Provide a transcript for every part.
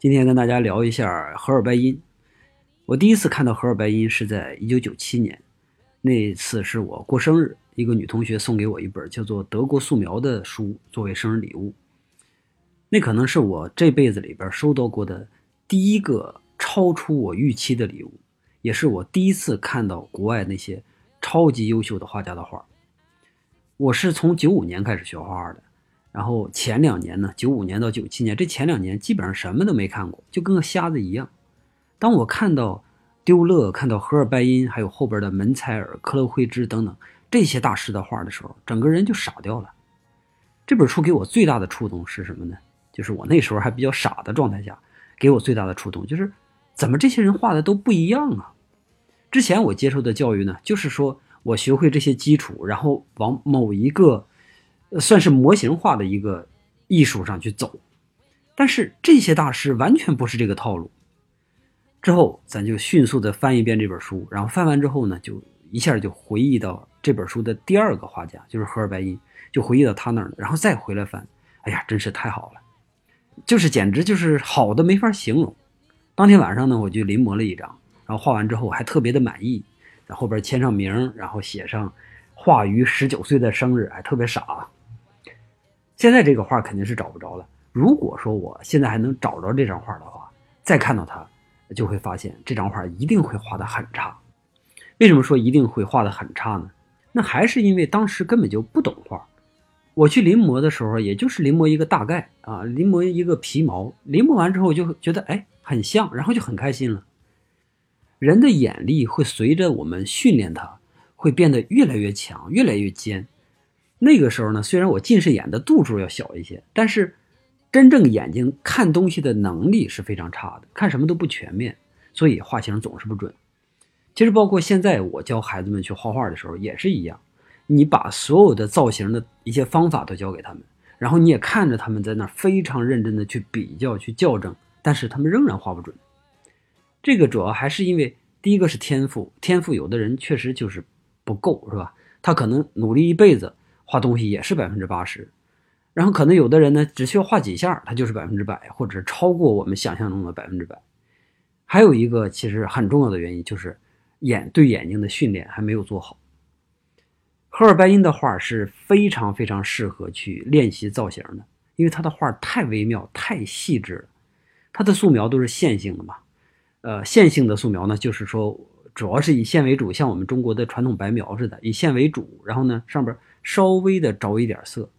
今天跟大家聊一下荷尔拜因。我第一次看到荷尔拜因是在一九九七年，那次是我过生日，一个女同学送给我一本叫做《德国素描》的书作为生日礼物。那可能是我这辈子里边收到过的第一个超出我预期的礼物，也是我第一次看到国外那些超级优秀的画家的画。我是从九五年开始学画画的。然后前两年呢，九五年到九七年，这前两年基本上什么都没看过，就跟个瞎子一样。当我看到丢勒、看到荷尔拜因，还有后边的门采尔、克勒惠芝等等这些大师的画的时候，整个人就傻掉了。这本书给我最大的触动是什么呢？就是我那时候还比较傻的状态下，给我最大的触动就是，怎么这些人画的都不一样啊？之前我接受的教育呢，就是说我学会这些基础，然后往某一个。算是模型化的一个艺术上去走，但是这些大师完全不是这个套路。之后咱就迅速的翻一遍这本书，然后翻完之后呢，就一下就回忆到这本书的第二个画家，就是荷尔拜因，就回忆到他那儿了。然后再回来翻，哎呀，真是太好了，就是简直就是好的没法形容。当天晚上呢，我就临摹了一张，然后画完之后还特别的满意，在后边签上名，然后写上画于十九岁的生日，还特别傻。现在这个画肯定是找不着了。如果说我现在还能找着这张画的话，再看到它，就会发现这张画一定会画的很差。为什么说一定会画的很差呢？那还是因为当时根本就不懂画。我去临摹的时候，也就是临摹一个大概啊，临摹一个皮毛。临摹完之后就觉得哎很像，然后就很开心了。人的眼力会随着我们训练它，会变得越来越强，越来越尖。那个时候呢，虽然我近视眼的度数要小一些，但是真正眼睛看东西的能力是非常差的，看什么都不全面，所以画型总是不准。其实包括现在我教孩子们去画画的时候也是一样，你把所有的造型的一些方法都教给他们，然后你也看着他们在那非常认真的去比较、去校正，但是他们仍然画不准。这个主要还是因为第一个是天赋，天赋有的人确实就是不够，是吧？他可能努力一辈子。画东西也是百分之八十，然后可能有的人呢，只需要画几下，他就是百分之百，或者超过我们想象中的百分之百。还有一个其实很重要的原因就是眼对眼睛的训练还没有做好。荷尔拜因的画是非常非常适合去练习造型的，因为他的画太微妙、太细致了。他的素描都是线性的嘛，呃，线性的素描呢，就是说主要是以线为主，像我们中国的传统白描似的，以线为主，然后呢上边。稍微的着一点色，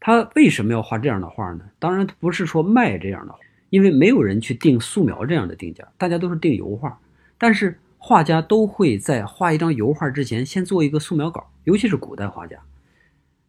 他为什么要画这样的画呢？当然，不是说卖这样的，因为没有人去定素描这样的定价，大家都是定油画。但是画家都会在画一张油画之前，先做一个素描稿，尤其是古代画家，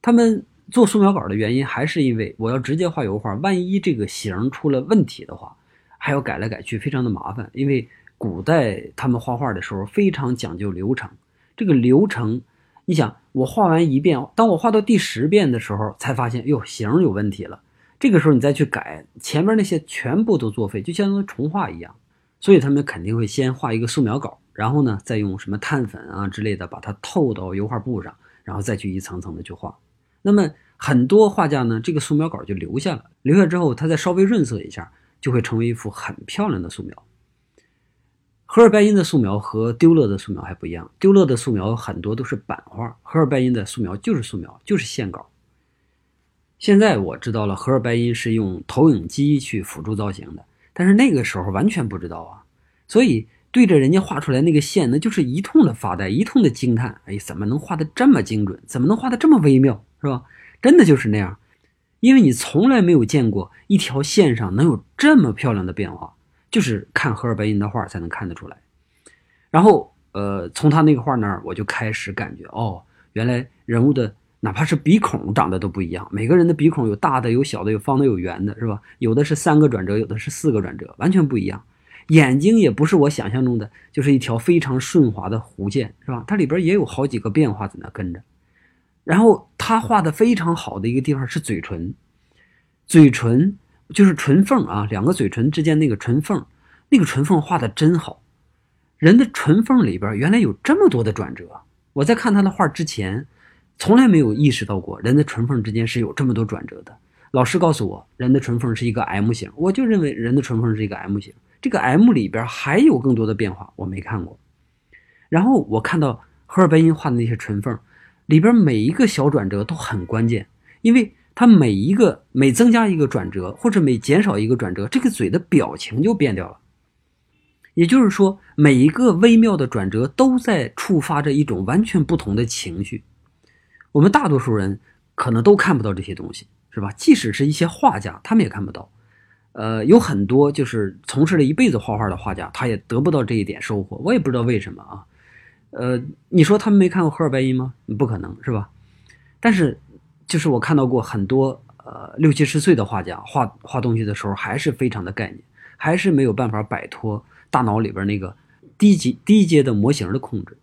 他们做素描稿的原因，还是因为我要直接画油画，万一这个形出了问题的话，还要改来改去，非常的麻烦。因为古代他们画画的时候非常讲究流程，这个流程。你想，我画完一遍，当我画到第十遍的时候，才发现哟形有问题了。这个时候你再去改，前面那些全部都作废，就相当于重画一样。所以他们肯定会先画一个素描稿，然后呢，再用什么碳粉啊之类的把它透到油画布上，然后再去一层层的去画。那么很多画家呢，这个素描稿就留下了，留下之后，他再稍微润色一下，就会成为一幅很漂亮的素描。荷尔拜因的素描和丢勒的素描还不一样，丢勒的素描很多都是版画，荷尔拜因的素描就是素描，就是线稿。现在我知道了，荷尔拜因是用投影机去辅助造型的，但是那个时候完全不知道啊，所以对着人家画出来那个线，那就是一通的发呆，一通的惊叹，哎，怎么能画的这么精准？怎么能画的这么微妙？是吧？真的就是那样，因为你从来没有见过一条线上能有这么漂亮的变化。就是看荷尔拜因的画才能看得出来，然后呃，从他那个画那儿，我就开始感觉哦，原来人物的哪怕是鼻孔长得都不一样，每个人的鼻孔有大的，有小的，有方的，有圆的，是吧？有的是三个转折，有的是四个转折，完全不一样。眼睛也不是我想象中的，就是一条非常顺滑的弧线，是吧？它里边也有好几个变化在那跟着。然后他画的非常好的一个地方是嘴唇，嘴唇。就是唇缝啊，两个嘴唇之间那个唇缝，那个唇缝画的真好。人的唇缝里边原来有这么多的转折。我在看他的画之前，从来没有意识到过人的唇缝之间是有这么多转折的。老师告诉我，人的唇缝是一个 M 型，我就认为人的唇缝是一个 M 型。这个 M 里边还有更多的变化，我没看过。然后我看到荷尔贝因画的那些唇缝里边每一个小转折都很关键，因为他每一个每增加一个转折或者每减少一个转折，这个嘴的表情就变掉了。也就是说，每一个微妙的转折都在触发着一种完全不同的情绪。我们大多数人可能都看不到这些东西，是吧？即使是一些画家，他们也看不到。呃，有很多就是从事了一辈子画画的画家，他也得不到这一点收获。我也不知道为什么啊。呃，你说他们没看过荷尔拜因吗？不可能是吧？但是，就是我看到过很多呃六七十岁的画家画画东西的时候，还是非常的概念，还是没有办法摆脱。大脑里边那个低级低阶的模型的控制，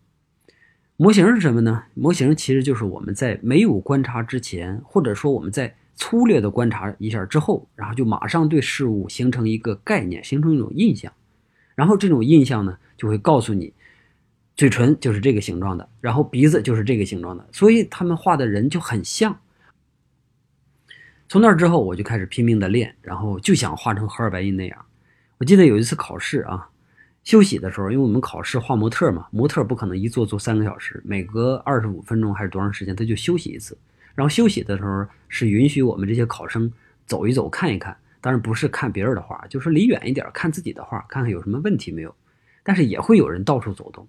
模型是什么呢？模型其实就是我们在没有观察之前，或者说我们在粗略的观察一下之后，然后就马上对事物形成一个概念，形成一种印象，然后这种印象呢就会告诉你，嘴唇就是这个形状的，然后鼻子就是这个形状的，所以他们画的人就很像。从那之后，我就开始拼命的练，然后就想画成荷尔白因那样。我记得有一次考试啊。休息的时候，因为我们考试画模特嘛，模特不可能一坐坐三个小时，每隔二十五分钟还是多长时间他就休息一次。然后休息的时候是允许我们这些考生走一走、看一看，当然不是看别人的画，就是离远一点看自己的画，看看有什么问题没有。但是也会有人到处走动。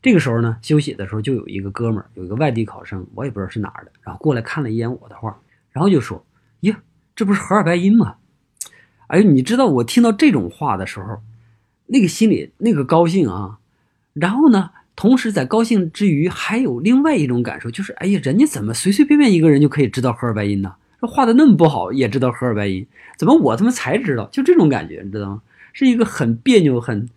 这个时候呢，休息的时候就有一个哥们儿，有一个外地考生，我也不知道是哪儿的，然后过来看了一眼我的画，然后就说：“，这不是荷尔白因吗？”哎，你知道我听到这种话的时候。那个心里那个高兴啊，然后呢，同时在高兴之余，还有另外一种感受，就是哎呀，人家怎么随随便便一个人就可以知道荷尔白因呢？这画的那么不好，也知道荷尔白因，怎么我他妈才知道？就这种感觉，你知道吗？是一个很别扭、很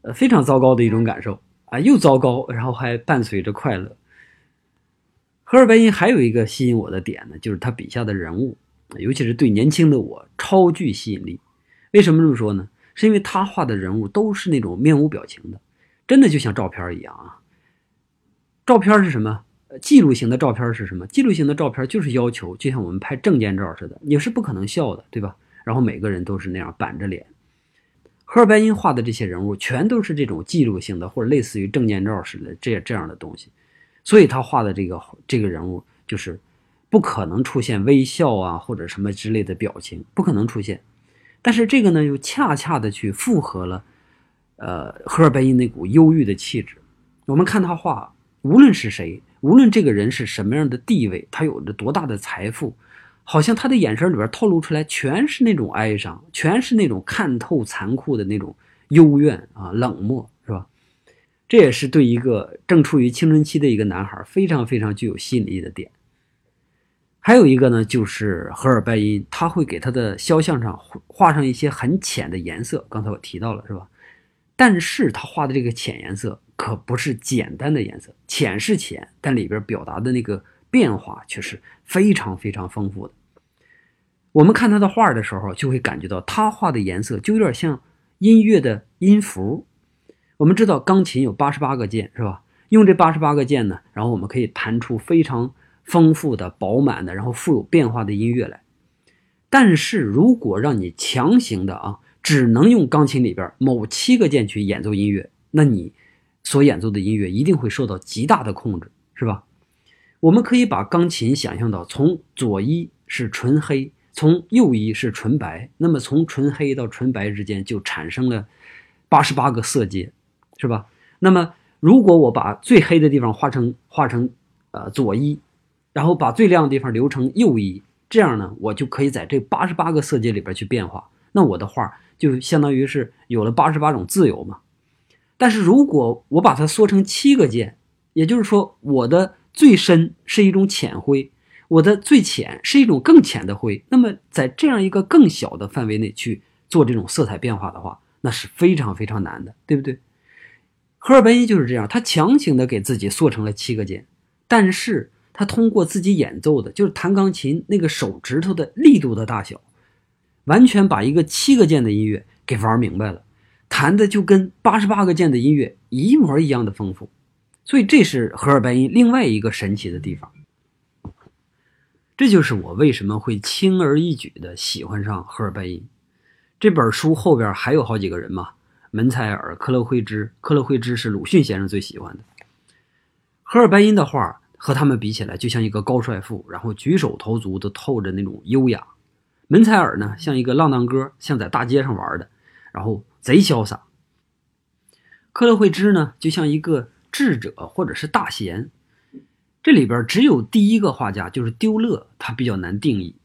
呃非常糟糕的一种感受啊，又糟糕，然后还伴随着快乐。荷尔白因还有一个吸引我的点呢，就是他笔下的人物，尤其是对年轻的我超具吸引力。为什么这么说呢？是因为他画的人物都是那种面无表情的，真的就像照片一样啊。照片是什么？记录型的照片是什么？记录型的照片就是要求，就像我们拍证件照似的，你是不可能笑的，对吧？然后每个人都是那样板着脸。荷尔拜因画的这些人物全都是这种记录性的，或者类似于证件照似的这这样的东西，所以他画的这个这个人物就是不可能出现微笑啊或者什么之类的表情，不可能出现。但是这个呢，又恰恰的去符合了，呃，荷尔白因那股忧郁的气质。我们看他画，无论是谁，无论这个人是什么样的地位，他有着多大的财富，好像他的眼神里边透露出来全是那种哀伤，全是那种看透残酷的那种幽怨啊，冷漠，是吧？这也是对一个正处于青春期的一个男孩非常非常具有吸引力的点。还有一个呢，就是荷尔拜因，他会给他的肖像上画上一些很浅的颜色。刚才我提到了，是吧？但是他画的这个浅颜色可不是简单的颜色，浅是浅，但里边表达的那个变化却是非常非常丰富的。我们看他的画的时候，就会感觉到他画的颜色就有点像音乐的音符。我们知道钢琴有八十八个键，是吧？用这八十八个键呢，然后我们可以弹出非常。丰富的、饱满的，然后富有变化的音乐来。但是如果让你强行的啊，只能用钢琴里边某七个键去演奏音乐，那你所演奏的音乐一定会受到极大的控制，是吧？我们可以把钢琴想象到，从左一是纯黑，从右一是纯白，那么从纯黑到纯白之间就产生了八十八个色阶，是吧？那么如果我把最黑的地方画成画成呃左一。然后把最亮的地方留成右一，这样呢，我就可以在这八十八个色阶里边去变化。那我的画就相当于是有了八十八种自由嘛。但是如果我把它缩成七个键，也就是说，我的最深是一种浅灰，我的最浅是一种更浅的灰。那么在这样一个更小的范围内去做这种色彩变化的话，那是非常非常难的，对不对？赫尔白因就是这样，他强行的给自己缩成了七个键，但是。他通过自己演奏的，就是弹钢琴那个手指头的力度的大小，完全把一个七个键的音乐给玩明白了，弹的就跟八十八个键的音乐一模一样的丰富。所以这是荷尔拜因另外一个神奇的地方。这就是我为什么会轻而易举的喜欢上荷尔拜因。这本书后边还有好几个人嘛，门采尔、克勒惠芝。克勒惠芝是鲁迅先生最喜欢的。荷尔拜因的画和他们比起来，就像一个高帅富，然后举手投足都透着那种优雅。门采尔呢，像一个浪荡哥，像在大街上玩的，然后贼潇洒。克勒惠芝呢，就像一个智者或者是大贤。这里边只有第一个画家就是丢勒，他比较难定义，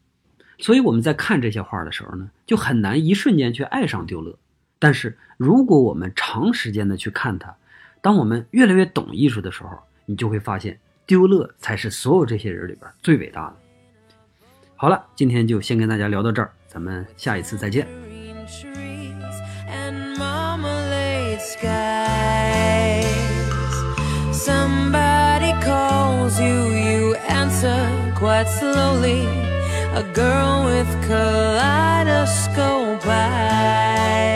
所以我们在看这些画的时候呢，就很难一瞬间去爱上丢勒。但是如果我们长时间的去看他，当我们越来越懂艺术的时候，你就会发现丢勒才是所有这些人里边最伟大的。好了，今天就先跟大家聊到这儿，咱们下一次再见。quite slowly. A girl with kaleidoscope eyes.